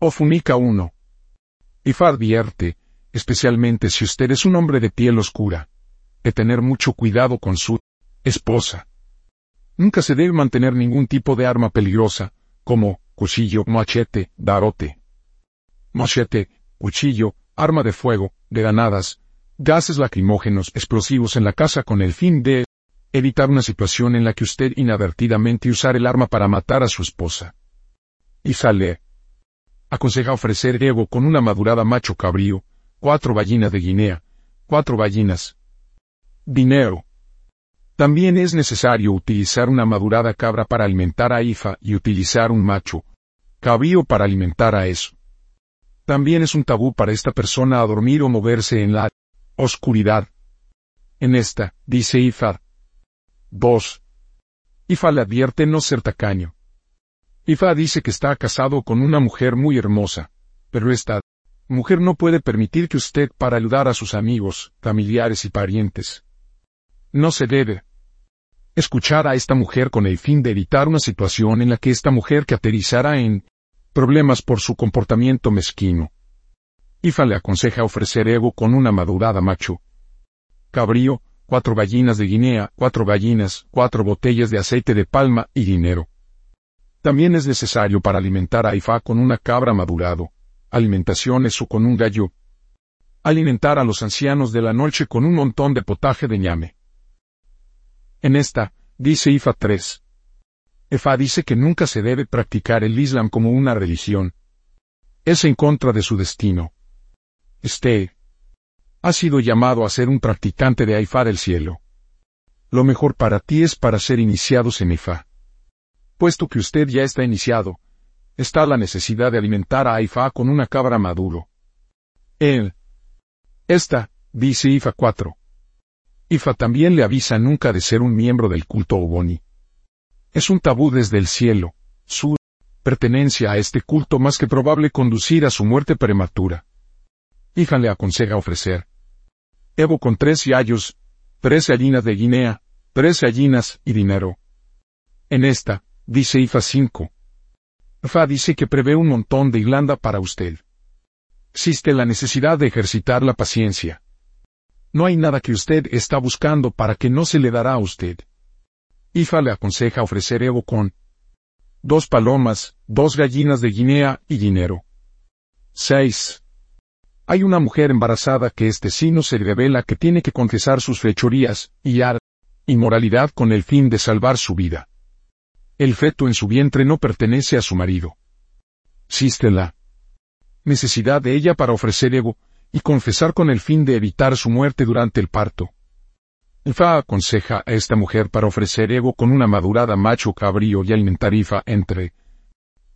O Funica 1. Ifa advierte, especialmente si usted es un hombre de piel oscura, de tener mucho cuidado con su esposa. Nunca se debe mantener ningún tipo de arma peligrosa, como cuchillo, machete, darote. Machete, cuchillo, arma de fuego, granadas, gases lacrimógenos explosivos en la casa con el fin de evitar una situación en la que usted inadvertidamente usar el arma para matar a su esposa. Y sale. Aconseja ofrecer ego con una madurada macho cabrío, cuatro gallinas de Guinea, cuatro gallinas. Dinero. También es necesario utilizar una madurada cabra para alimentar a Ifa y utilizar un macho cabrío para alimentar a eso. También es un tabú para esta persona a dormir o moverse en la oscuridad. En esta, dice Ifa. 2. Ifa le advierte no ser tacaño. Ifa dice que está casado con una mujer muy hermosa, pero esta mujer no puede permitir que usted para ayudar a sus amigos, familiares y parientes. No se debe escuchar a esta mujer con el fin de evitar una situación en la que esta mujer aterrizará en problemas por su comportamiento mezquino. Ifa le aconseja ofrecer ego con una madurada macho. Cabrío, cuatro gallinas de Guinea, cuatro gallinas, cuatro botellas de aceite de palma y dinero. También es necesario para alimentar a Ifa con una cabra madurado, alimentaciones o con un gallo. Alimentar a los ancianos de la noche con un montón de potaje de ñame. En esta, dice Ifa 3. Ifa dice que nunca se debe practicar el Islam como una religión. Es en contra de su destino. Este ha sido llamado a ser un practicante de Aifa del cielo. Lo mejor para ti es para ser iniciados en Ifa. Puesto que usted ya está iniciado, está la necesidad de alimentar a Aifa con una cabra maduro. Él. Esta, dice Ifa 4. Ifa también le avisa nunca de ser un miembro del culto Oboni. Es un tabú desde el cielo, su pertenencia a este culto más que probable conducir a su muerte prematura. Hija le aconseja ofrecer. Evo con tres yayos, tres gallinas de Guinea, tres gallinas y dinero. En esta, dice Ifa 5. Fa dice que prevé un montón de Irlanda para usted. Existe la necesidad de ejercitar la paciencia. No hay nada que usted está buscando para que no se le dará a usted. Ifa le aconseja ofrecer Evo con dos palomas, dos gallinas de Guinea y dinero. 6. Hay una mujer embarazada que este sino se revela que tiene que confesar sus fechorías y ar inmoralidad con el fin de salvar su vida. El feto en su vientre no pertenece a su marido. Existe la necesidad de ella para ofrecer ego y confesar con el fin de evitar su muerte durante el parto. Ifa aconseja a esta mujer para ofrecer ego con una madurada macho cabrío y alimentar Ifa entre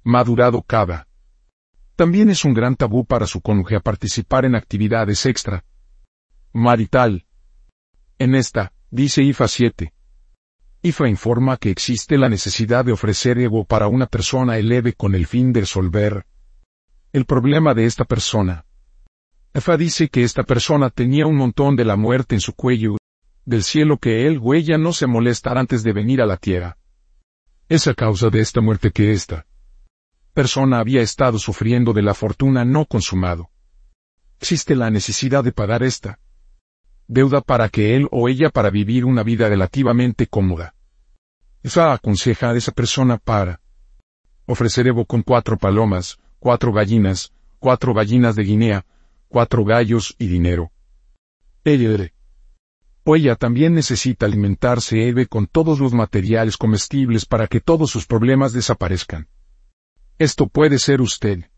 madurado cada también es un gran tabú para su cónyuge a participar en actividades extra. Marital. En esta, dice IFA 7. IFA informa que existe la necesidad de ofrecer ego para una persona eleve con el fin de resolver el problema de esta persona. IFA dice que esta persona tenía un montón de la muerte en su cuello, del cielo que él o ella no se molestar antes de venir a la tierra. Es a causa de esta muerte que esta persona había estado sufriendo de la fortuna no consumado. Existe la necesidad de pagar esta deuda para que él o ella para vivir una vida relativamente cómoda. Esa aconseja a esa persona para ofrecer Evo con cuatro palomas, cuatro gallinas, cuatro gallinas de Guinea, cuatro gallos y dinero. Ella o ella también necesita alimentarse Eve con todos los materiales comestibles para que todos sus problemas desaparezcan. Esto puede ser usted.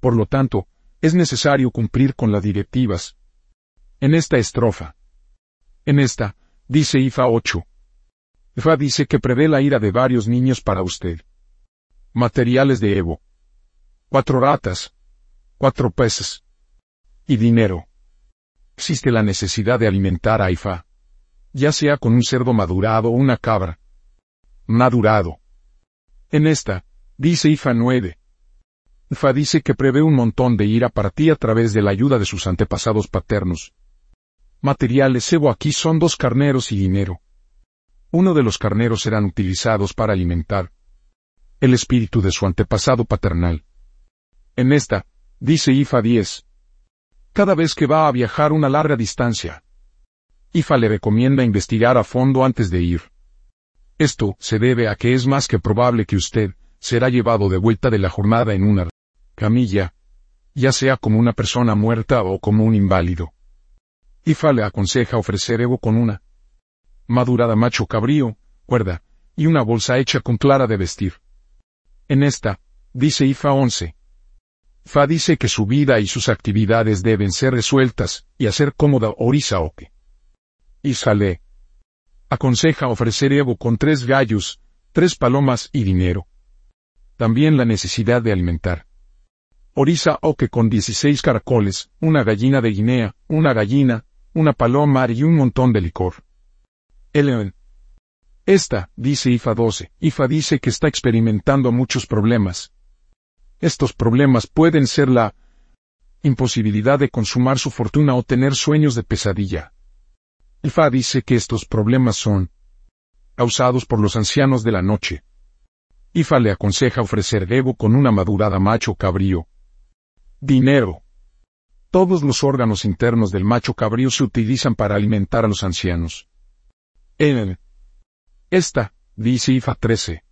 Por lo tanto, es necesario cumplir con las directivas. En esta estrofa. En esta, dice IFA 8. IFA dice que prevé la ira de varios niños para usted. Materiales de Evo. Cuatro ratas. Cuatro peces. Y dinero. Existe la necesidad de alimentar a IFA. Ya sea con un cerdo madurado o una cabra. Madurado. En esta, Dice Ifa 9. Ifa dice que prevé un montón de ira para ti a través de la ayuda de sus antepasados paternos. Materiales Evo aquí son dos carneros y dinero. Uno de los carneros serán utilizados para alimentar el espíritu de su antepasado paternal. En esta, dice IFA 10. Cada vez que va a viajar una larga distancia, IFA le recomienda investigar a fondo antes de ir. Esto se debe a que es más que probable que usted será llevado de vuelta de la jornada en una camilla, ya sea como una persona muerta o como un inválido. IFA le aconseja ofrecer Evo con una madurada macho cabrío, cuerda, y una bolsa hecha con clara de vestir. En esta, dice IFA 11. Fa dice que su vida y sus actividades deben ser resueltas y hacer cómoda Orisa Oke. Isa le aconseja ofrecer Evo con tres gallos, tres palomas y dinero. También la necesidad de alimentar. Orisa Oke con 16 caracoles, una gallina de Guinea, una gallina, una paloma y un montón de licor. Eleven. Esta, dice IFA 12, IFA dice que está experimentando muchos problemas. Estos problemas pueden ser la imposibilidad de consumar su fortuna o tener sueños de pesadilla. IFA dice que estos problemas son causados por los ancianos de la noche. IFA le aconseja ofrecer Evo con una madurada macho cabrío. Dinero. Todos los órganos internos del macho cabrío se utilizan para alimentar a los ancianos. En esta, dice IFA 13.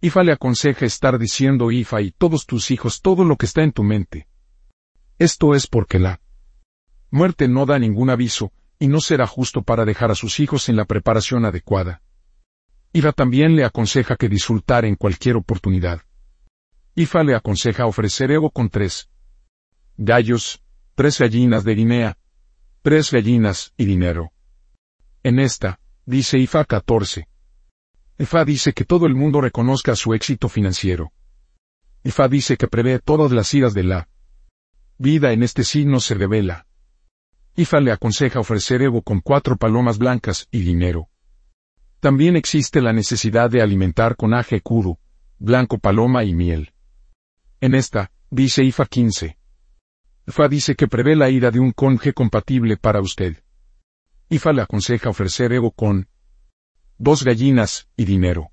IFA le aconseja estar diciendo IFA y todos tus hijos todo lo que está en tu mente. Esto es porque la muerte no da ningún aviso, y no será justo para dejar a sus hijos en la preparación adecuada. IFA también le aconseja que disfrutar en cualquier oportunidad. IFA le aconseja ofrecer ego con tres gallos, tres gallinas de Guinea, tres gallinas y dinero. En esta, dice IFA 14. IFA dice que todo el mundo reconozca su éxito financiero. IFA dice que prevé todas las iras de la vida en este signo se revela. IFA le aconseja ofrecer Evo con cuatro palomas blancas y dinero. También existe la necesidad de alimentar con aje kudu, blanco paloma y miel. En esta, dice IFA 15. IFA dice que prevé la ira de un conje compatible para usted. IFA le aconseja ofrecer Evo con dos gallinas y dinero.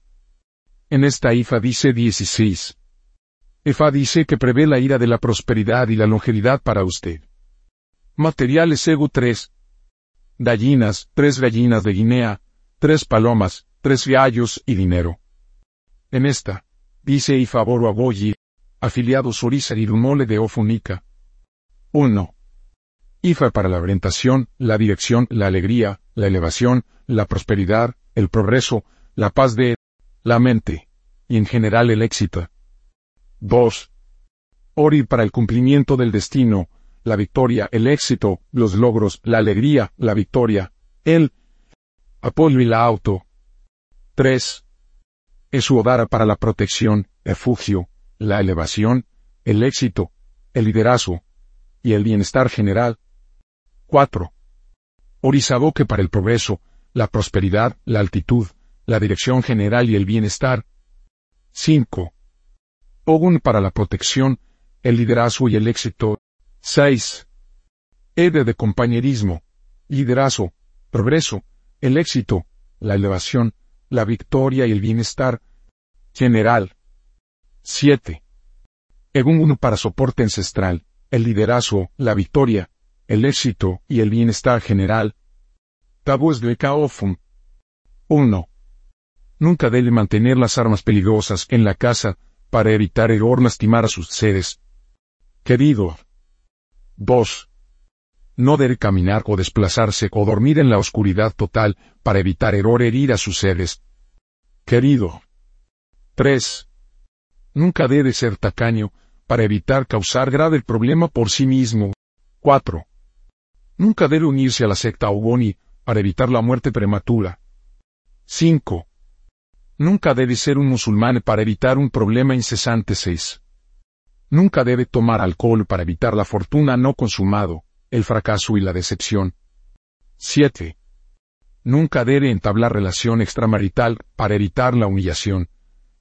En esta IFA dice 16. IFA dice que prevé la ira de la prosperidad y la longevidad para usted. Materiales Ego 3. Gallinas, tres gallinas de Guinea, tres palomas, tres gallos y dinero. En esta, dice IFA Boro Aboyi, afiliados Orisa y Rumole de Ofunica. 1. IFA para la orientación, la dirección, la alegría, la elevación, la prosperidad, el progreso, la paz de la mente, y en general el éxito. 2. Ori para el cumplimiento del destino, la victoria, el éxito, los logros, la alegría, la victoria, el apoyo y la auto. 3. Esuodara para la protección, refugio, la elevación, el éxito, el liderazgo y el bienestar general. 4. Orizaboque para el progreso, la prosperidad, la altitud, la dirección general y el bienestar. 5. Ogun para la protección, el liderazgo y el éxito. 6. Ede de compañerismo, liderazgo, progreso, el éxito, la elevación, la victoria y el bienestar general. 7. Egun para soporte ancestral, el liderazgo, la victoria, el éxito y el bienestar general. Tabúes de Kaofun. 1. Nunca debe mantener las armas peligrosas en la casa para evitar error lastimar a sus seres. Querido. 2. No debe caminar o desplazarse o dormir en la oscuridad total para evitar error herir a sus seres. Querido. 3. Nunca debe ser tacaño para evitar causar grave problema por sí mismo. 4. Nunca debe unirse a la secta Ogoni para evitar la muerte prematura. 5. Nunca debe ser un musulmán para evitar un problema incesante 6. Nunca debe tomar alcohol para evitar la fortuna no consumado, el fracaso y la decepción. 7. Nunca debe entablar relación extramarital para evitar la humillación,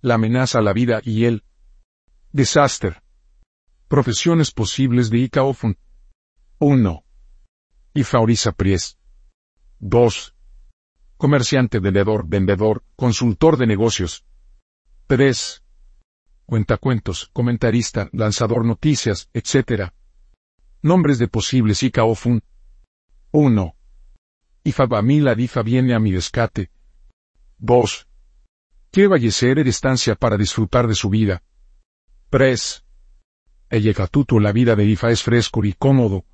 la amenaza a la vida y el desastre. Profesiones posibles de Ikaofun. 1 y Faurisa Pries. 2. Comerciante, vendedor, vendedor, consultor de negocios. 3. cuentacuentos, comentarista, lanzador noticias, etc. Nombres de posibles Icaofun. 1. Ifabamila difa viene a mi descate. 2. Quiere fallecer en estancia para disfrutar de su vida. 3. El la vida de Ifa es fresco y cómodo.